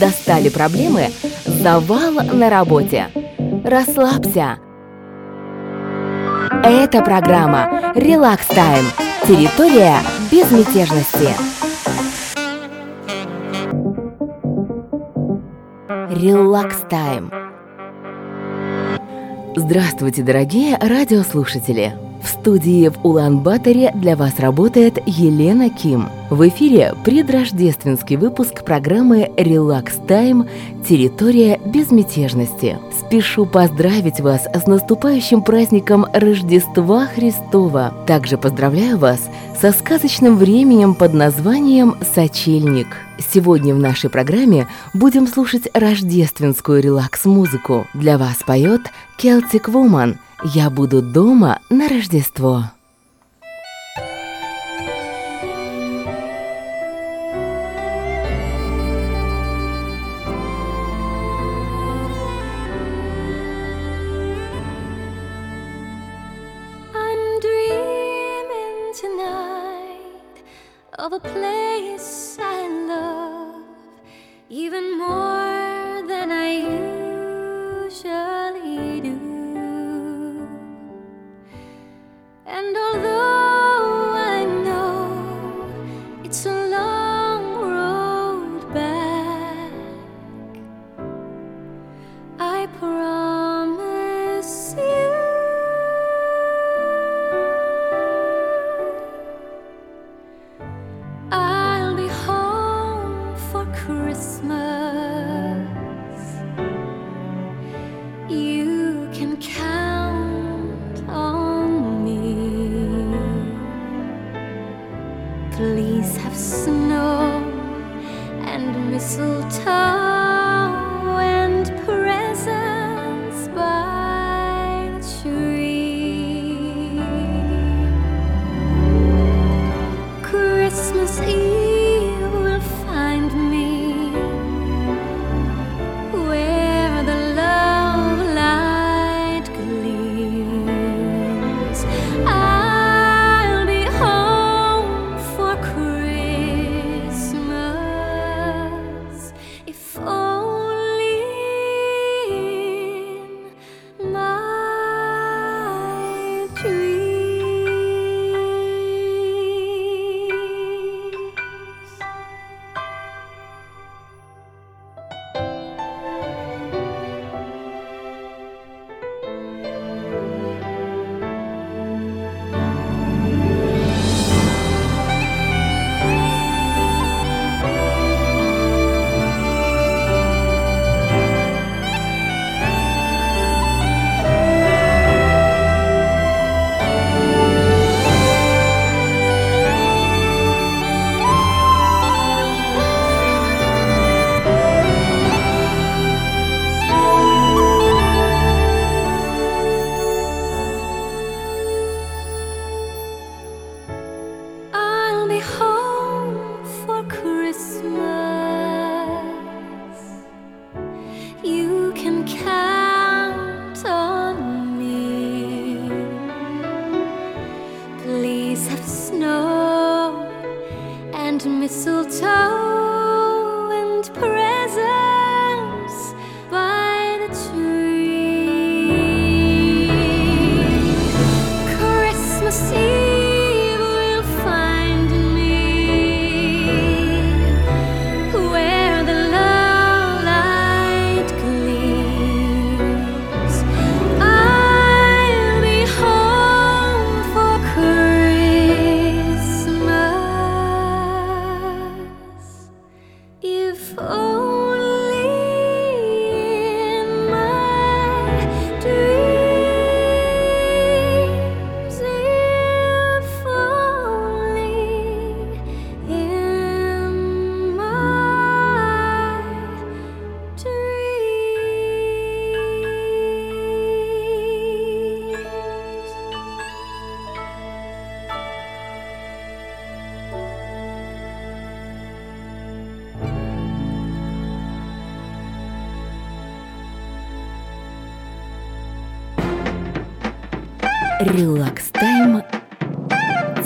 Достали проблемы? Завал на работе. Расслабься. Это программа «Релакс Тайм». Территория безмятежности. Релакс Тайм. Здравствуйте, дорогие радиослушатели! В студии в Улан-Баторе для вас работает Елена Ким. В эфире предрождественский выпуск программы «Релакс Тайм. Территория безмятежности». Спешу поздравить вас с наступающим праздником Рождества Христова. Также поздравляю вас со сказочным временем под названием «Сочельник». Сегодня в нашей программе будем слушать рождественскую релакс-музыку. Для вас поет Celtic Woman – я буду дома на Рождество.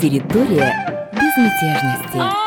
Территория безмятежности.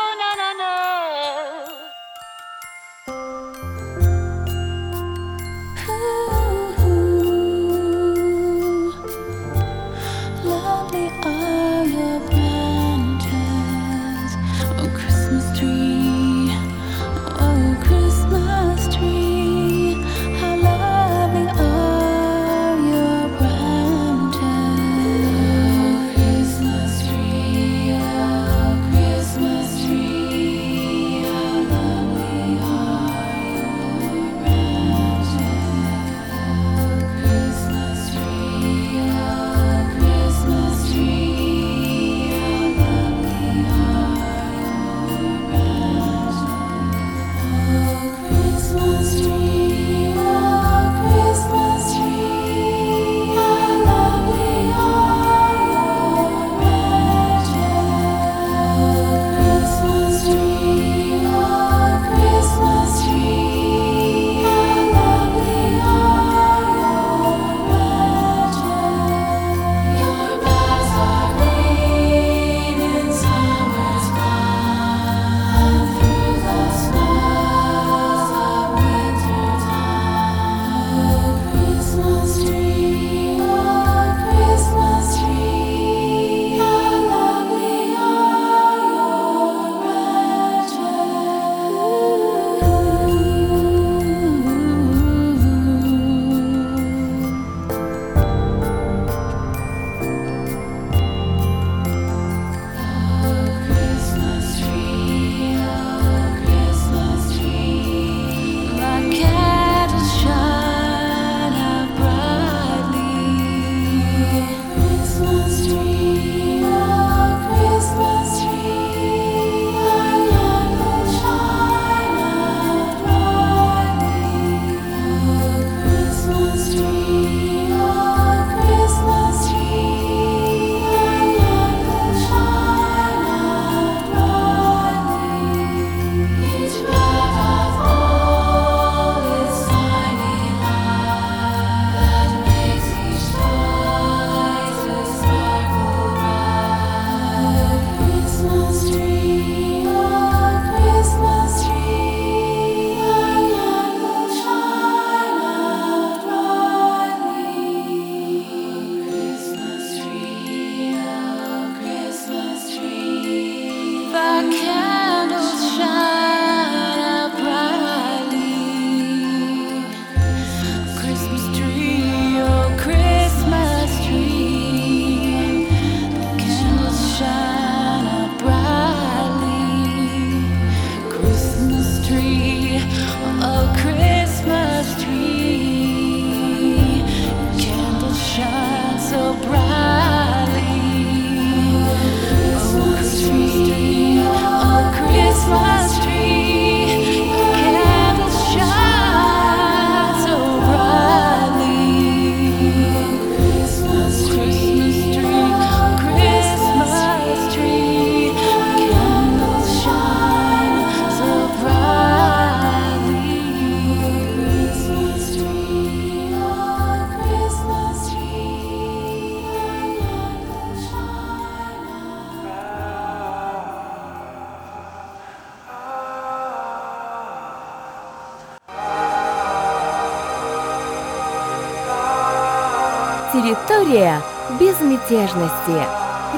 Безмятежности.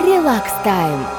Релакс тайм.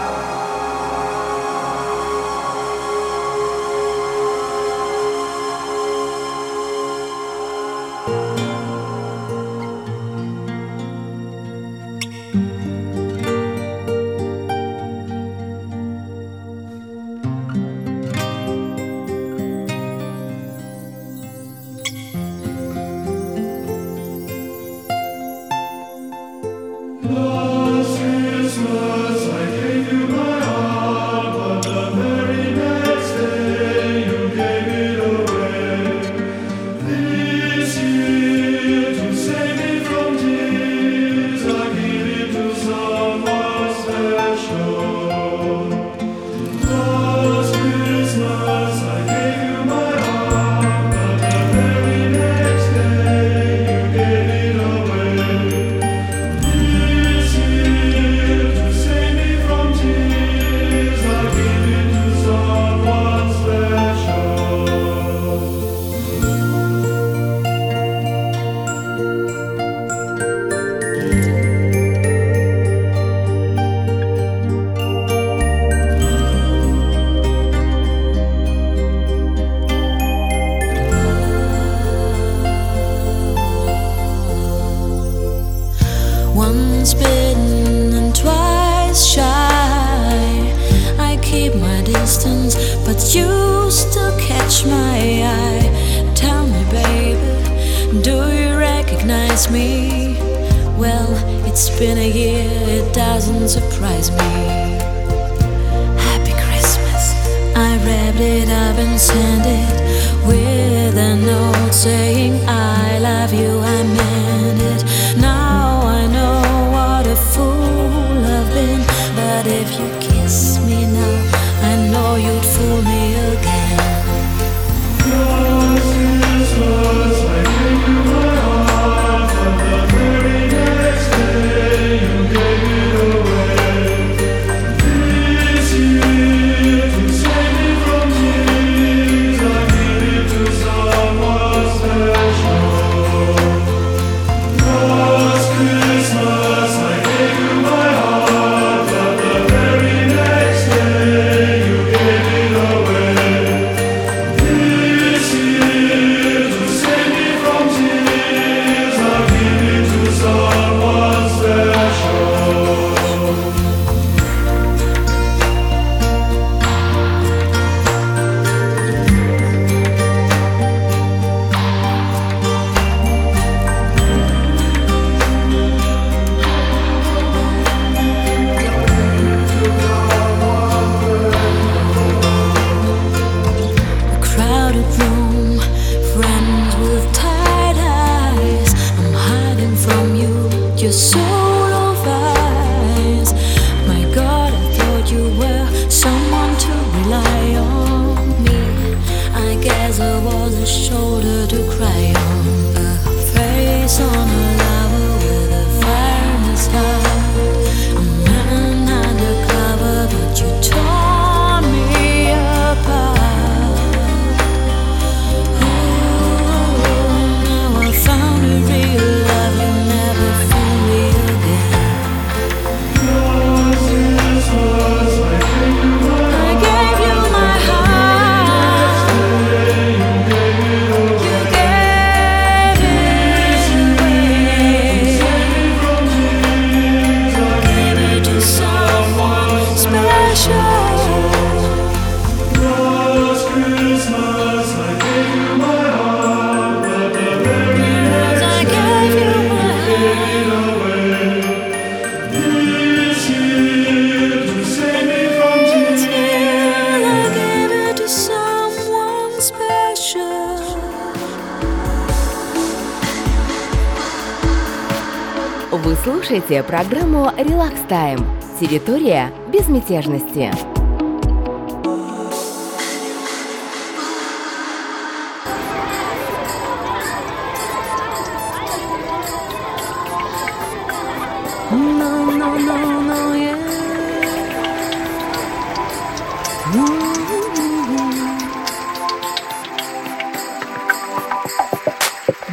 Слушаете программу «Релакс Тайм». Территория безмятежности.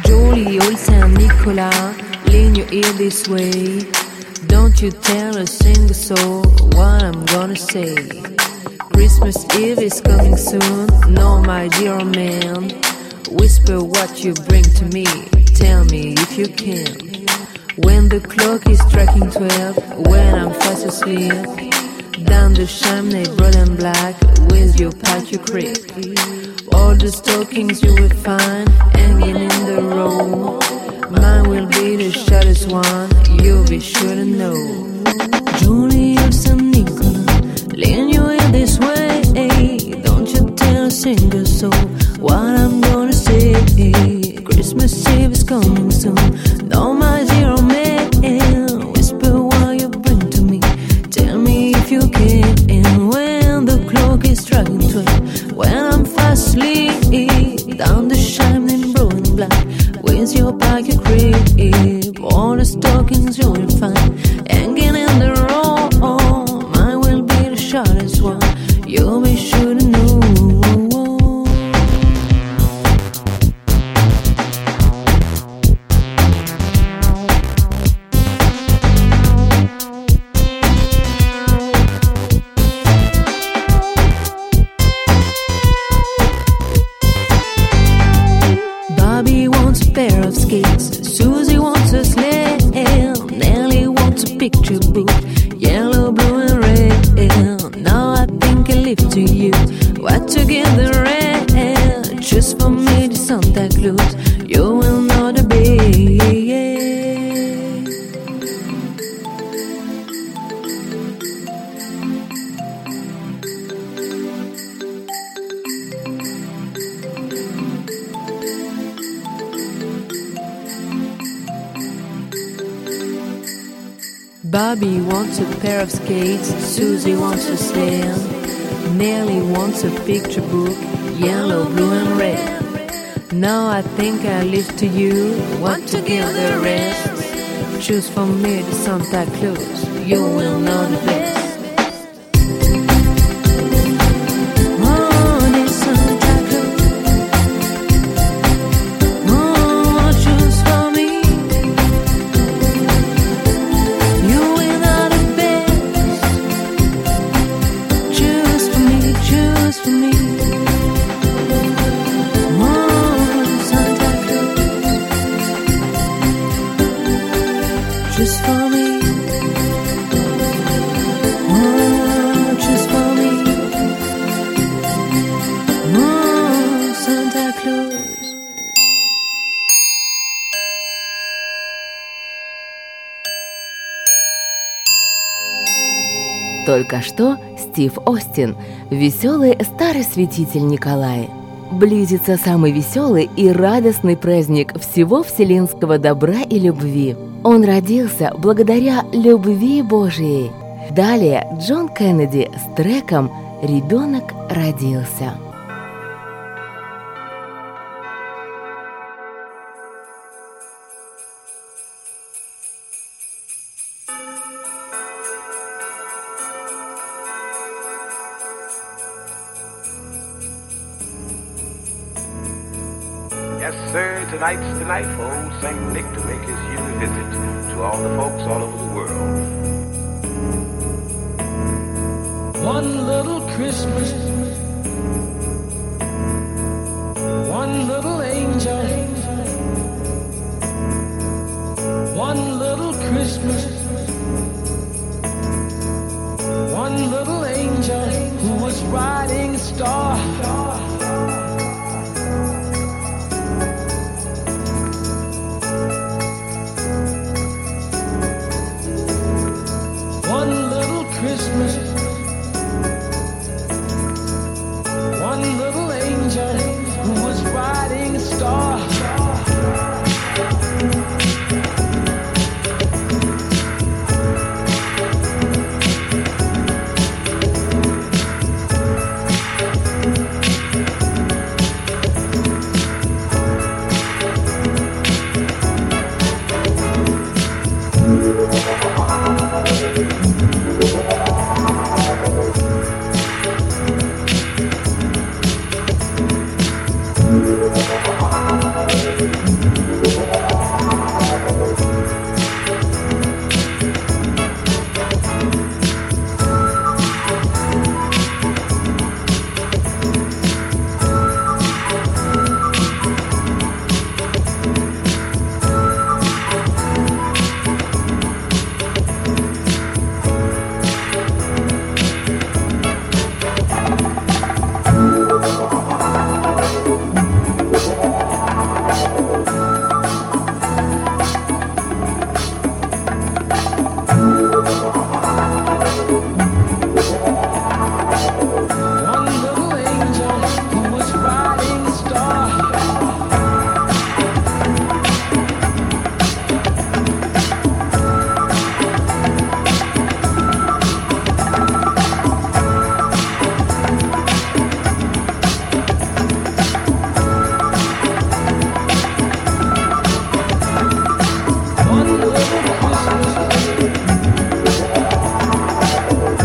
Jolie au Saint-Nicolas lean your ear this way. Don't you tell a single soul what I'm gonna say. Christmas Eve is coming soon, no, my dear man. Whisper what you bring to me, tell me if you can. When the clock is striking twelve, when I'm fast asleep, down the chimney, broad and black, with your patio creep. All the stockings you will find hanging in the row. Mine will be the shortest one, you'll be sure to know. Julius and Nicola, lean your ear this way. Don't you tell a single soul what I'm gonna say. Christmas Eve is coming soon. No, my your pocket creep, all the stockings you will find picture book, yellow, blue, and red. Now I think I leave to you what to give the rest. Choose for me the Santa Claus, you will know the best. Только что Стив Остин, веселый старый святитель Николая. Близится самый веселый и радостный праздник всего вселенского добра и любви. Он родился благодаря любви Божией. Далее Джон Кеннеди с треком «Ребенок родился».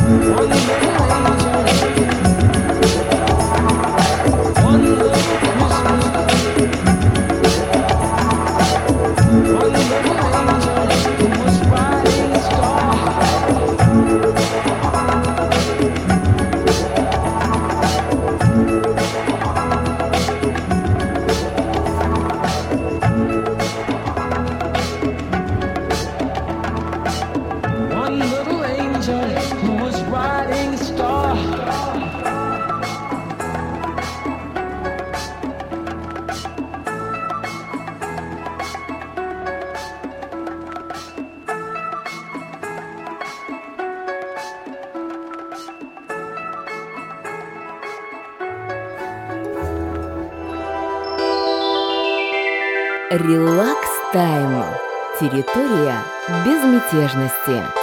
عليك Тайм. Территория безмятежности.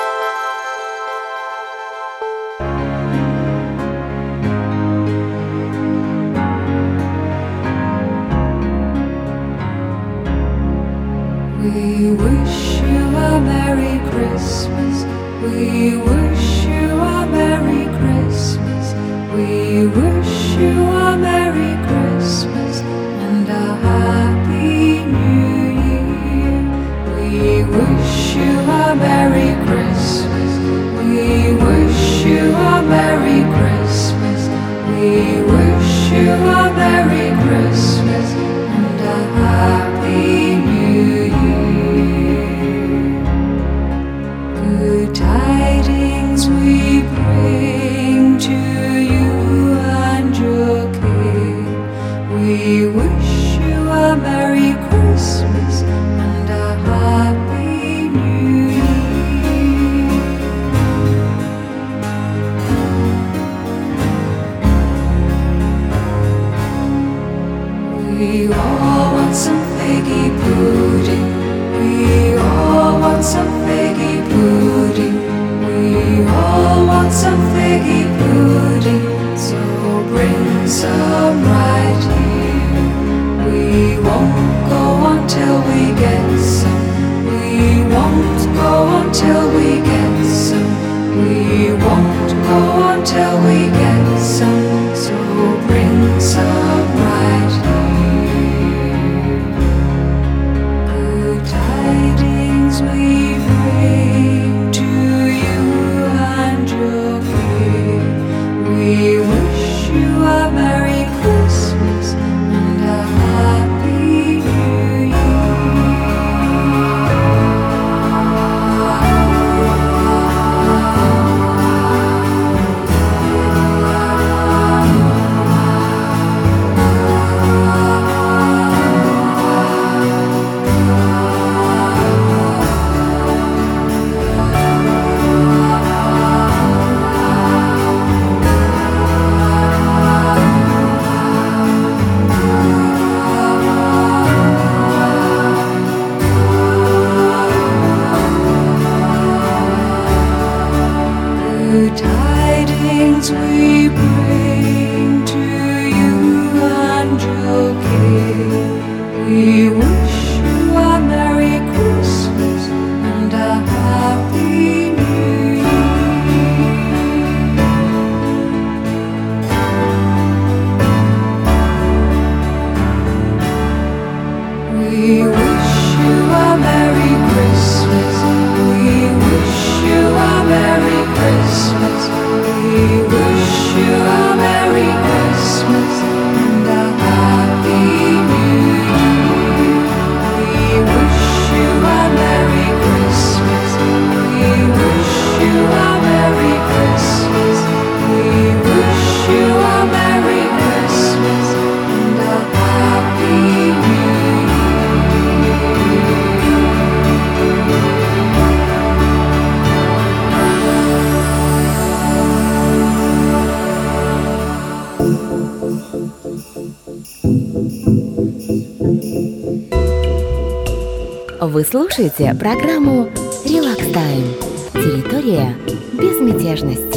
Вы слушаете программу «Релакс Тайм». Территория безмятежности.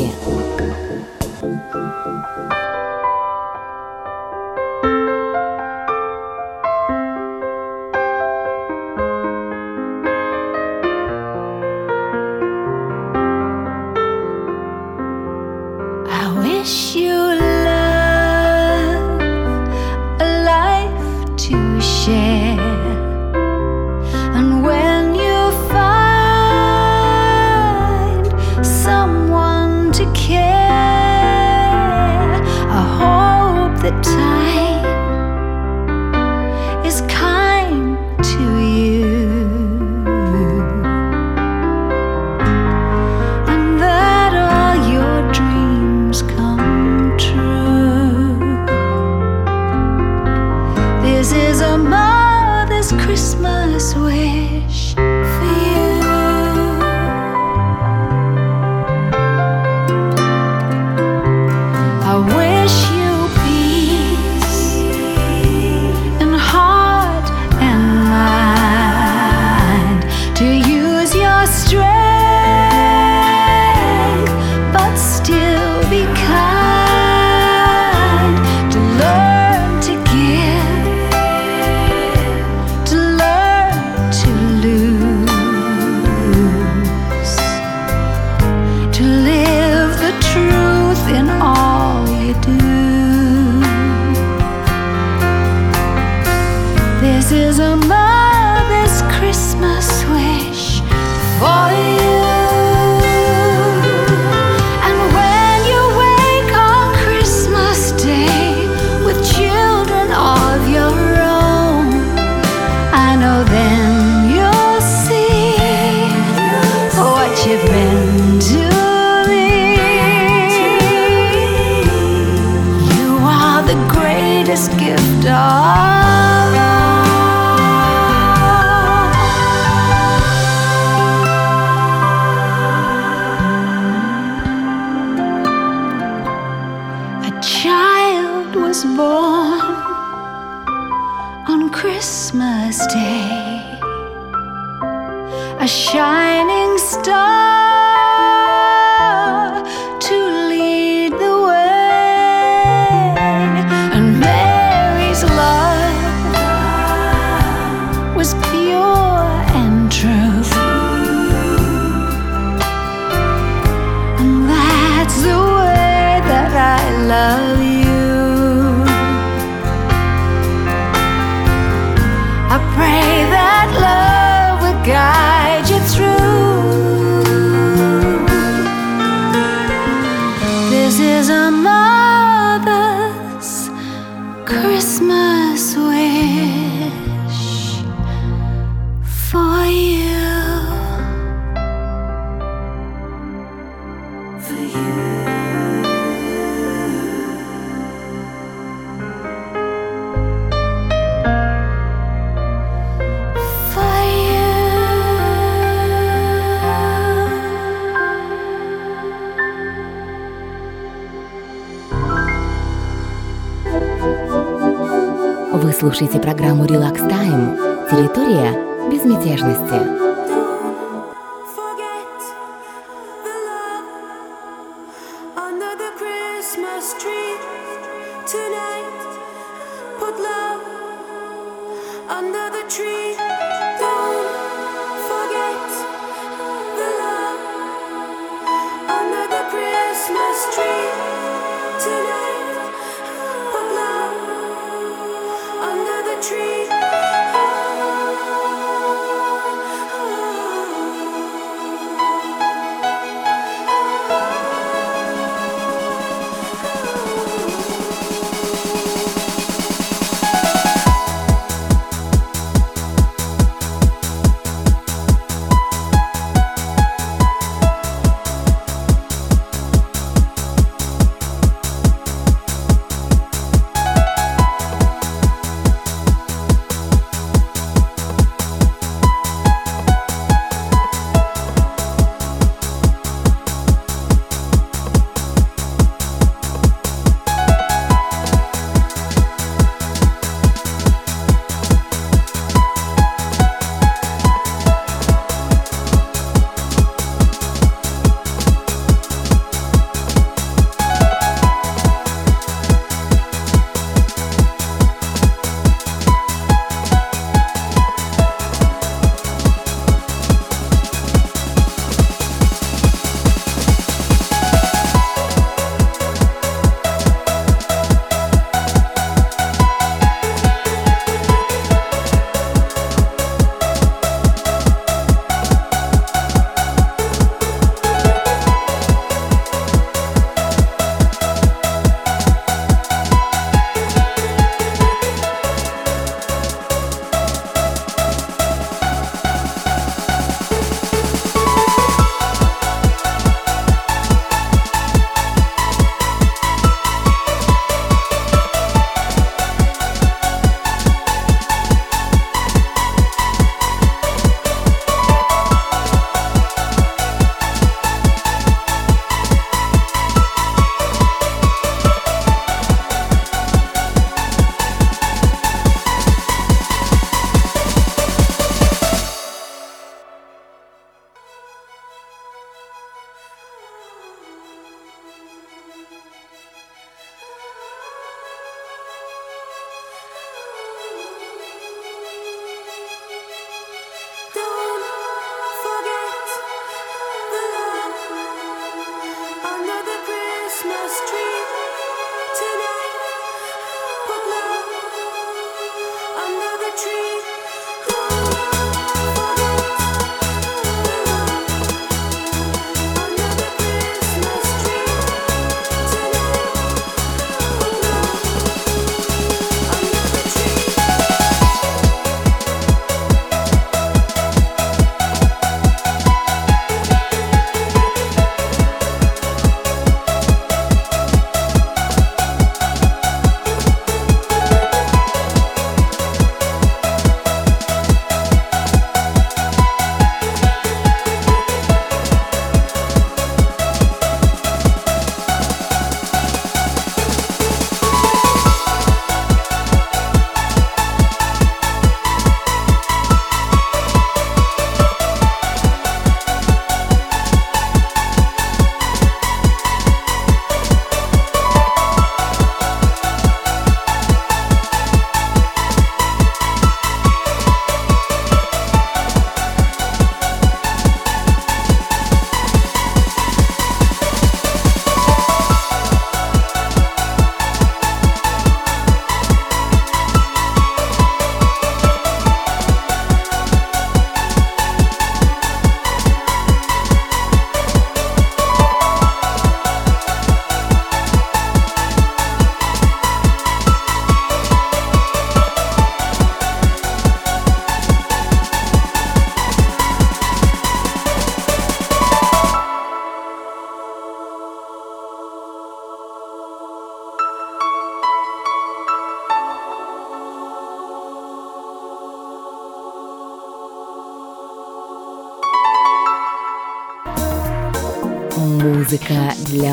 Вы слушаете программу Relax Time. Территория безмятежности.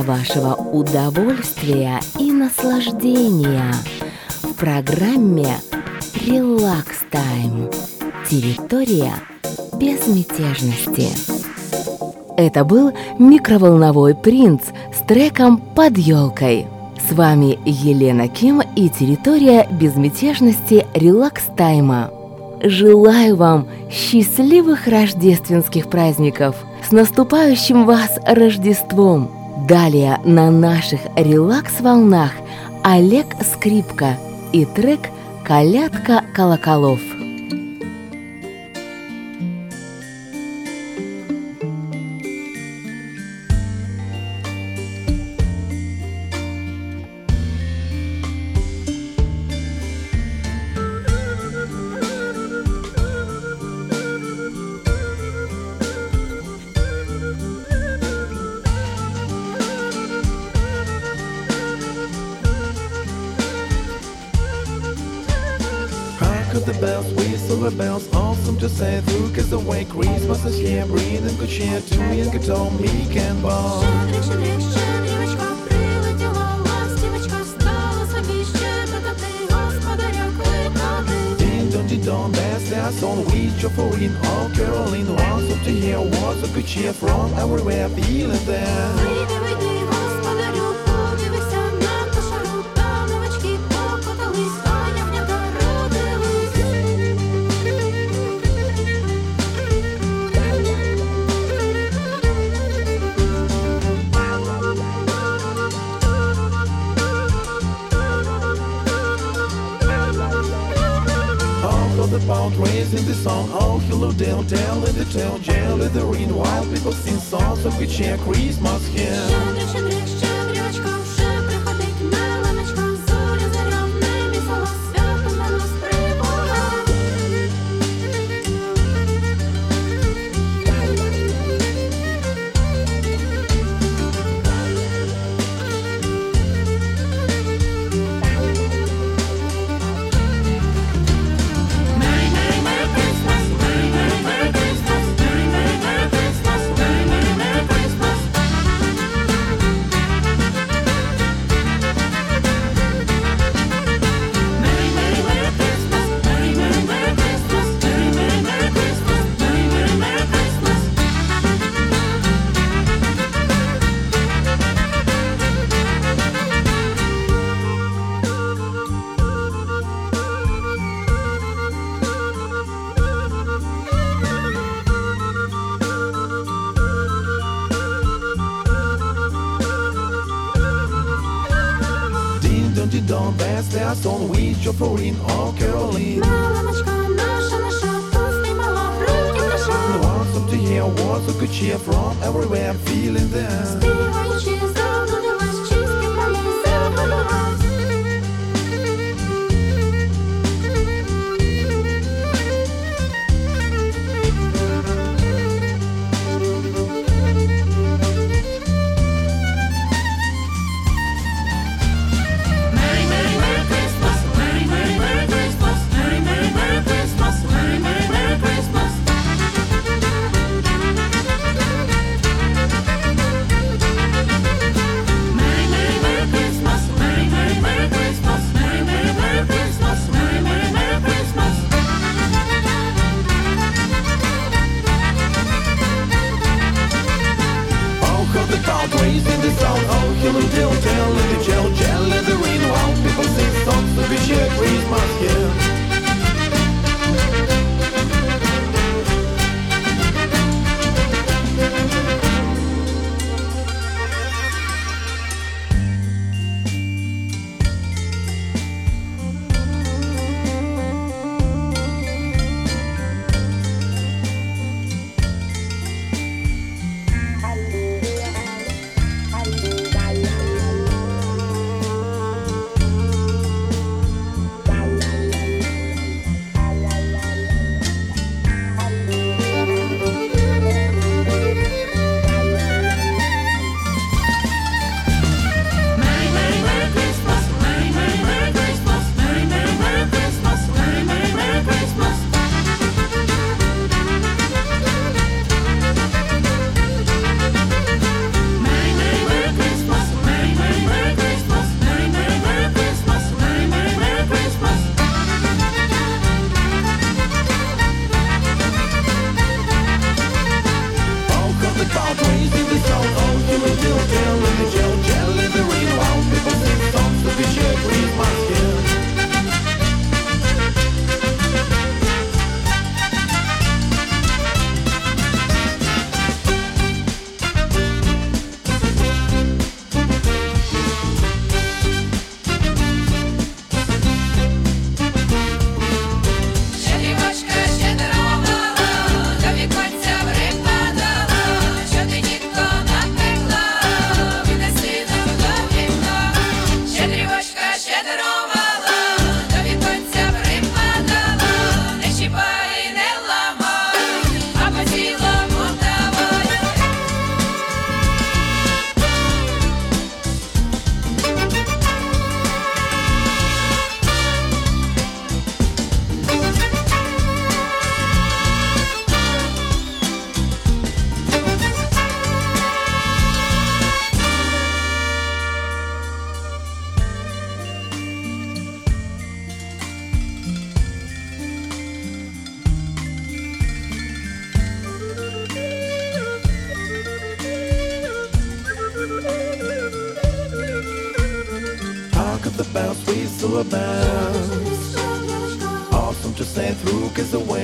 Вашего удовольствия и наслаждения в программе Relax Time. Территория безмятежности. Это был микроволновой принц с треком «Под елкой». С вами Елена Ким и территория безмятежности Релакс Тайма. Желаю вам счастливых рождественских праздников! С наступающим вас Рождеством! Далее на наших релакс-волнах Олег Скрипка и трек «Колядка колоколов». Bound raising the song, oh hello down, tell in the town, jail in the rain, while people sing songs of good cheer, Christmas here.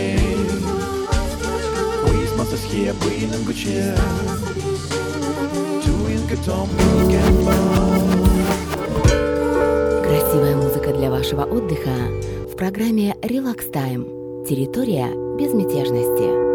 name. Waste monsters here, breathing good cheer. Doing good Tom, we can Красивая музыка для вашего отдыха в программе Relax Time. Территория безмятежности.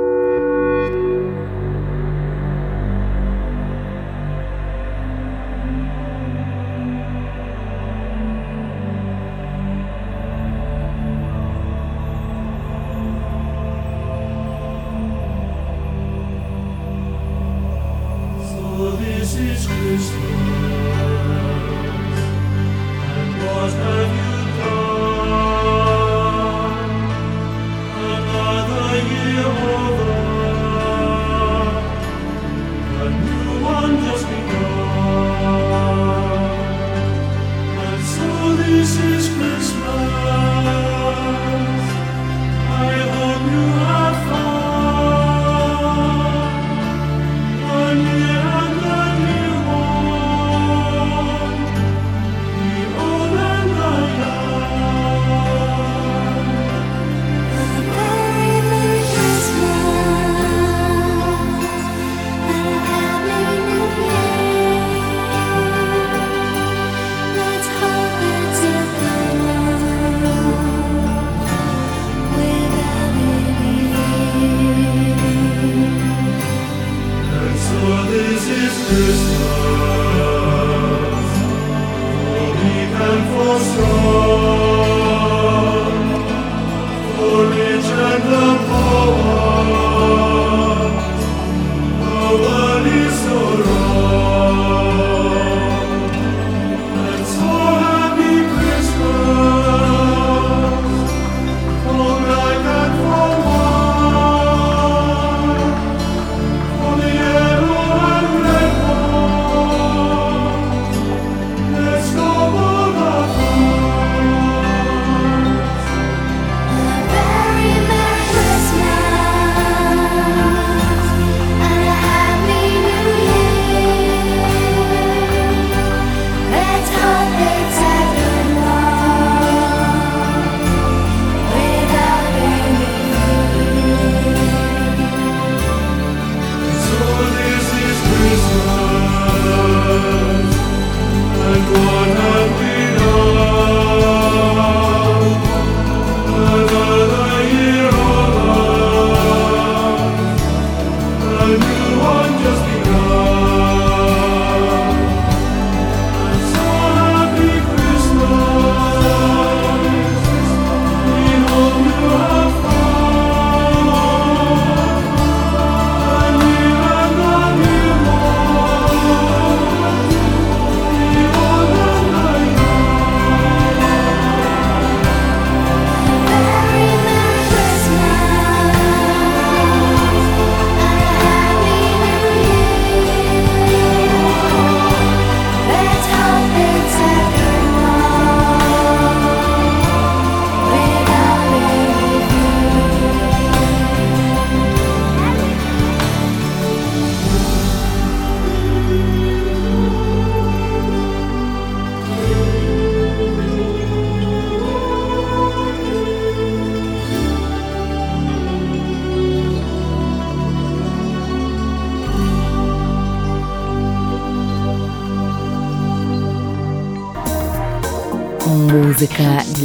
and for strong.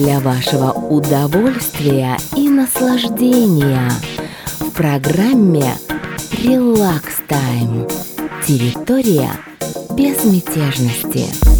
для вашего удовольствия и наслаждения в программе «Релакс Тайм». Территория безмятежности.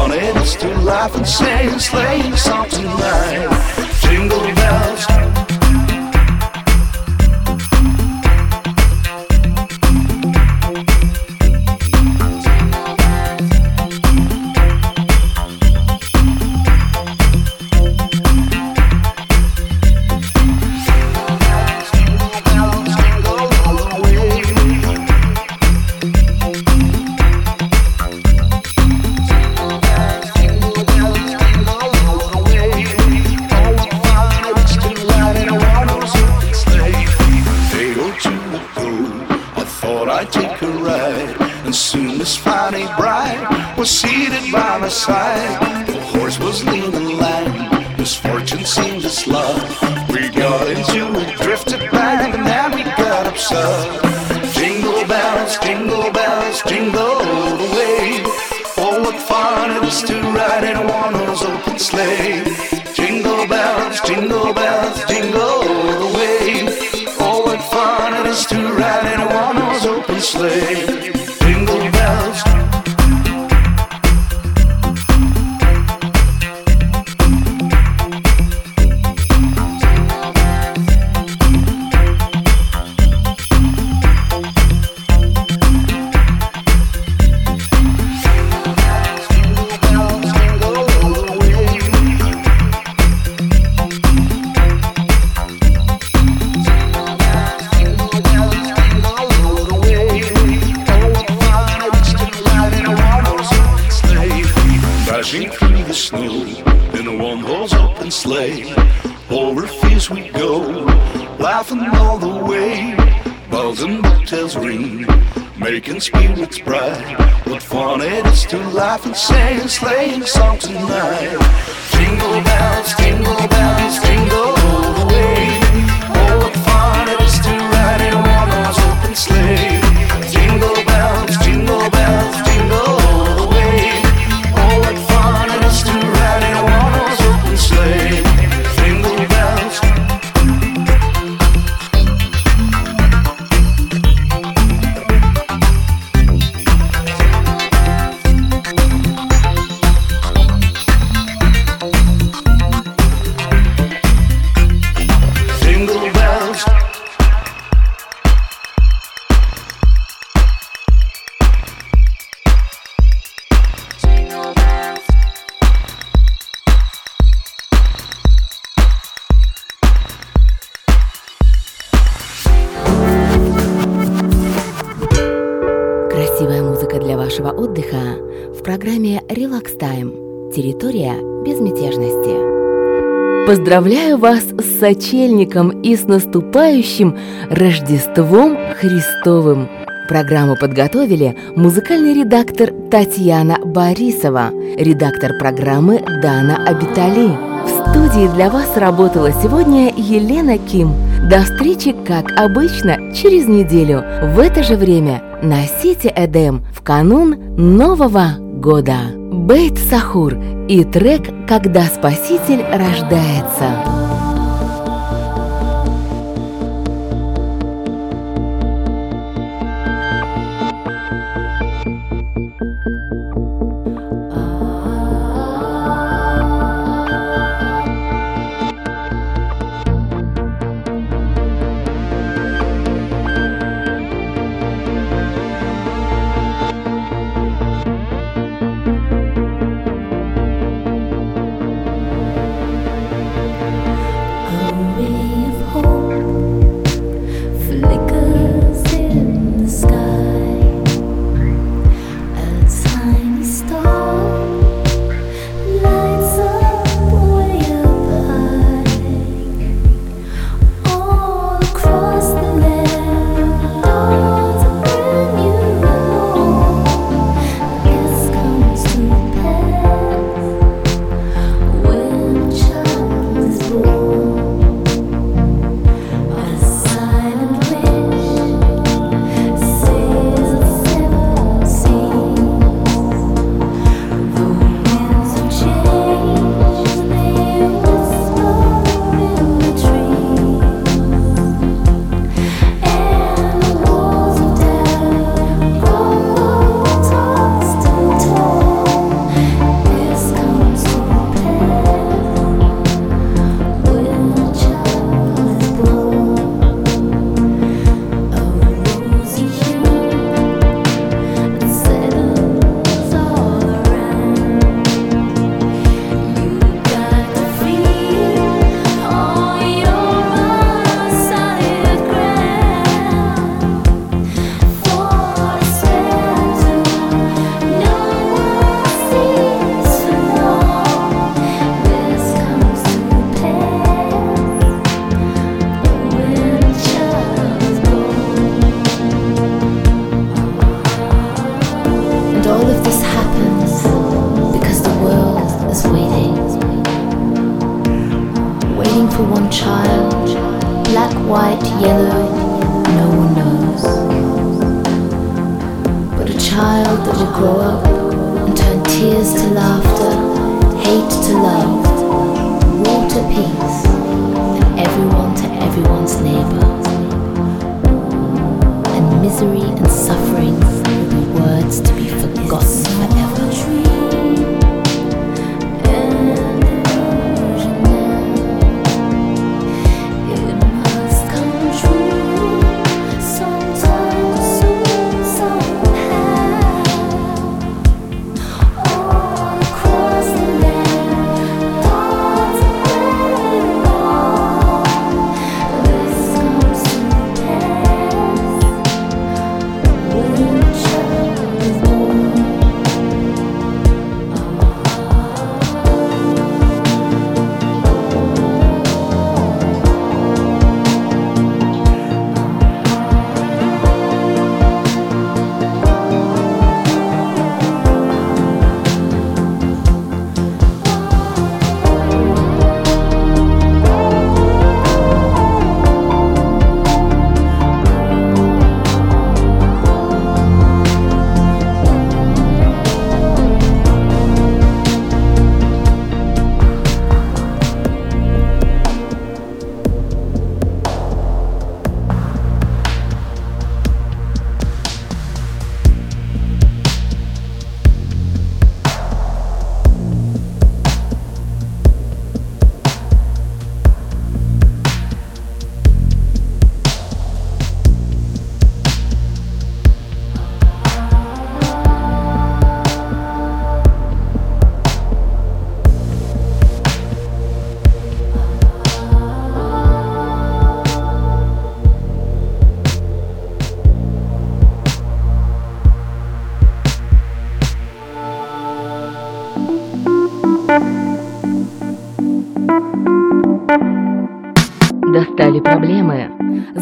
on it. It's to laugh and sing, slaying something like jingle bells. Bobtails ring, making spirits bright. What fun it is to laugh and sing a sleighing song tonight. Jingle bells, jingle bells, jingle Поздравляю вас с сочельником и с наступающим Рождеством Христовым! Программу подготовили музыкальный редактор Татьяна Борисова, редактор программы Дана Абитали. В студии для вас работала сегодня Елена Ким. До встречи, как обычно, через неделю в это же время на Сити Эдем в канун Нового года. Бейт Сахур и трек «Когда Спаситель рождается».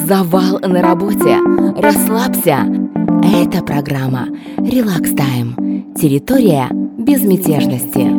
завал на работе? Расслабься! Это программа «Релакс Тайм». Территория безмятежности.